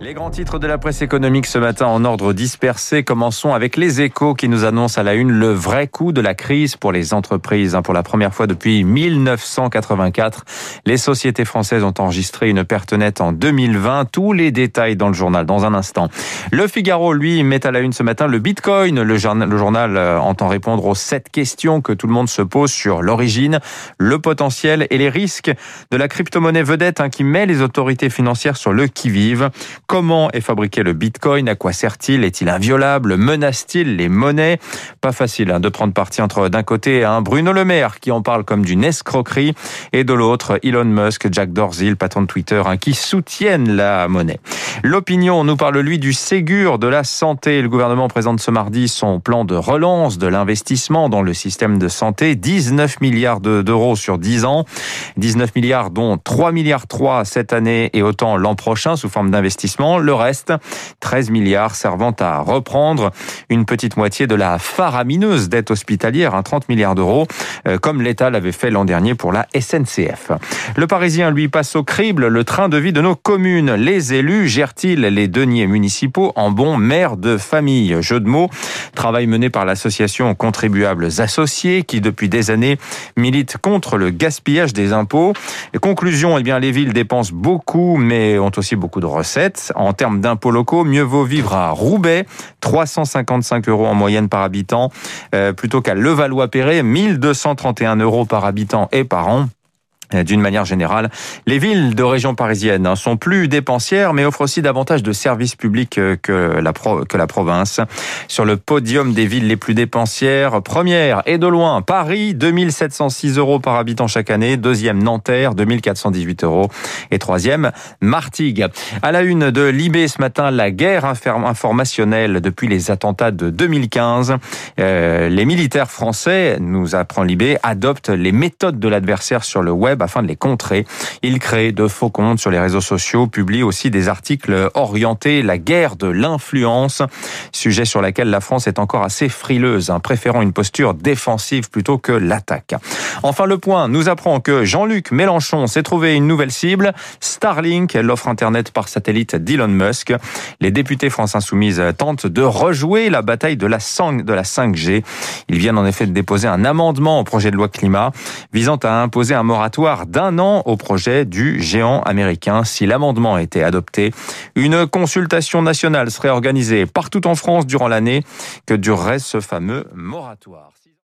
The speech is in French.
Les grands titres de la presse économique ce matin en ordre dispersé. Commençons avec les échos qui nous annoncent à la une le vrai coût de la crise pour les entreprises. Pour la première fois depuis 1984, les sociétés françaises ont enregistré une perte nette en 2020. Tous les détails dans le journal dans un instant. Le Figaro, lui, met à la une ce matin le Bitcoin. Le journal, le journal euh, entend répondre aux sept questions que tout le monde se pose sur l'origine, le potentiel et les risques de la crypto-monnaie vedette hein, qui met les autorités financières sur le qui-vive. Comment est fabriqué le Bitcoin? À quoi sert-il? Est-il inviolable? Menace-t-il les monnaies? Pas facile hein, de prendre parti entre d'un côté un Bruno Le Maire qui en parle comme d'une escroquerie et de l'autre Elon Musk, Jack Dorsey, le patron de Twitter, hein, qui soutiennent la monnaie. L'opinion nous parle lui du Ségur de la santé. Le gouvernement présente ce mardi son plan de relance de l'investissement dans le système de santé, 19 milliards d'euros sur 10 ans, 19 milliards dont 3 milliards 3 cette année et autant l'an prochain sous forme d'investissement le reste, 13 milliards servant à reprendre une petite moitié de la faramineuse dette hospitalière, 30 hein, milliards d'euros, euh, comme l'État l'avait fait l'an dernier pour la SNCF. Le Parisien, lui, passe au crible le train de vie de nos communes. Les élus gèrent-ils les deniers municipaux en bons maires de famille? Jeu de mots, travail mené par l'association Contribuables Associés qui, depuis des années, milite contre le gaspillage des impôts. conclusion, eh bien, les villes dépensent beaucoup, mais ont aussi beaucoup de recettes. En termes d'impôts locaux, mieux vaut vivre à Roubaix, 355 euros en moyenne par habitant, euh, plutôt qu'à Levallois-Perret, 1231 euros par habitant et par an. Euh, d'une manière générale, les villes de région parisienne hein, sont plus dépensières, mais offrent aussi davantage de services publics euh, que la, que la province. Sur le podium des villes les plus dépensières, première et de loin, Paris, 2706 euros par habitant chaque année. Deuxième, Nanterre, 2418 euros. Et troisième, Martigues. À la une de Libé ce matin, la guerre informationnelle depuis les attentats de 2015. Euh, les militaires français, nous apprend Libé, adoptent les méthodes de l'adversaire sur le web afin de les contrer. Il crée de faux comptes sur les réseaux sociaux, publie aussi des articles orientés la guerre de l'influence, sujet sur lequel la France est encore assez frileuse, hein, préférant une posture défensive plutôt que l'attaque. Enfin, le point nous apprend que Jean-Luc Mélenchon s'est trouvé une nouvelle cible, Starlink, l'offre Internet par satellite d'Elon Musk. Les députés France Insoumise tentent de rejouer la bataille de la, de la 5G. Ils viennent en effet de déposer un amendement au projet de loi climat visant à imposer un d'un an au projet du géant américain. Si l'amendement était adopté, une consultation nationale serait organisée partout en France durant l'année que durerait ce fameux moratoire?